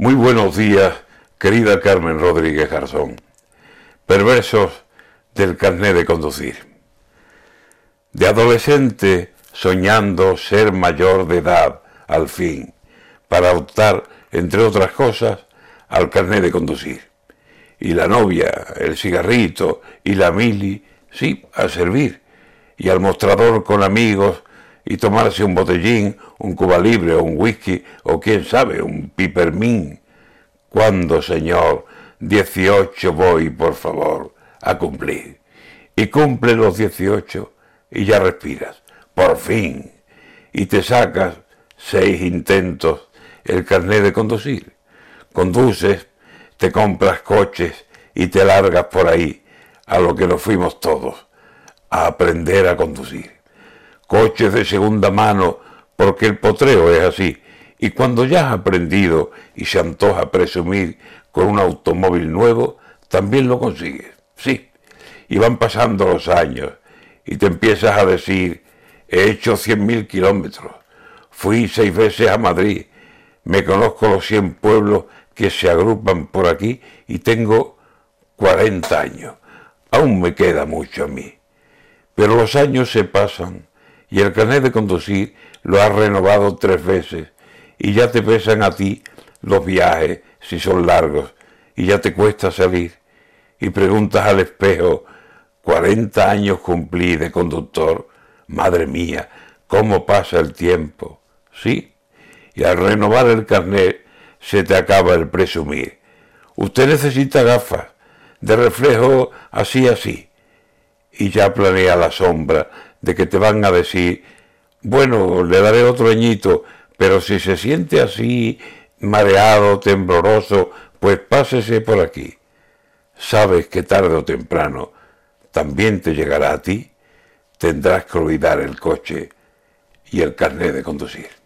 Muy buenos días, querida Carmen Rodríguez Garzón. Perversos del carnet de conducir. De adolescente soñando ser mayor de edad al fin, para optar, entre otras cosas, al carnet de conducir. Y la novia, el cigarrito y la mili, sí, a servir. Y al mostrador con amigos y tomarse un botellín, un cuba libre o un whisky o quién sabe, un pipermín. ¿Cuándo, señor? 18 voy, por favor, a cumplir. Y cumple los 18 y ya respiras, por fin. Y te sacas seis intentos el carnet de conducir. Conduces, te compras coches y te largas por ahí, a lo que nos fuimos todos, a aprender a conducir coches de segunda mano, porque el potreo es así. Y cuando ya has aprendido y se antoja presumir con un automóvil nuevo, también lo consigues. Sí. Y van pasando los años y te empiezas a decir, he hecho cien mil kilómetros, fui seis veces a Madrid, me conozco los cien pueblos que se agrupan por aquí y tengo 40 años. Aún me queda mucho a mí. Pero los años se pasan y el carnet de conducir lo has renovado tres veces. Y ya te pesan a ti los viajes si son largos. Y ya te cuesta salir. Y preguntas al espejo, 40 años cumplí de conductor, madre mía, ¿cómo pasa el tiempo? Sí, y al renovar el carnet se te acaba el presumir. Usted necesita gafas de reflejo así así y ya planea la sombra de que te van a decir, bueno, le daré otro añito, pero si se siente así, mareado, tembloroso, pues pásese por aquí. Sabes que tarde o temprano también te llegará a ti, tendrás que olvidar el coche y el carnet de conducir.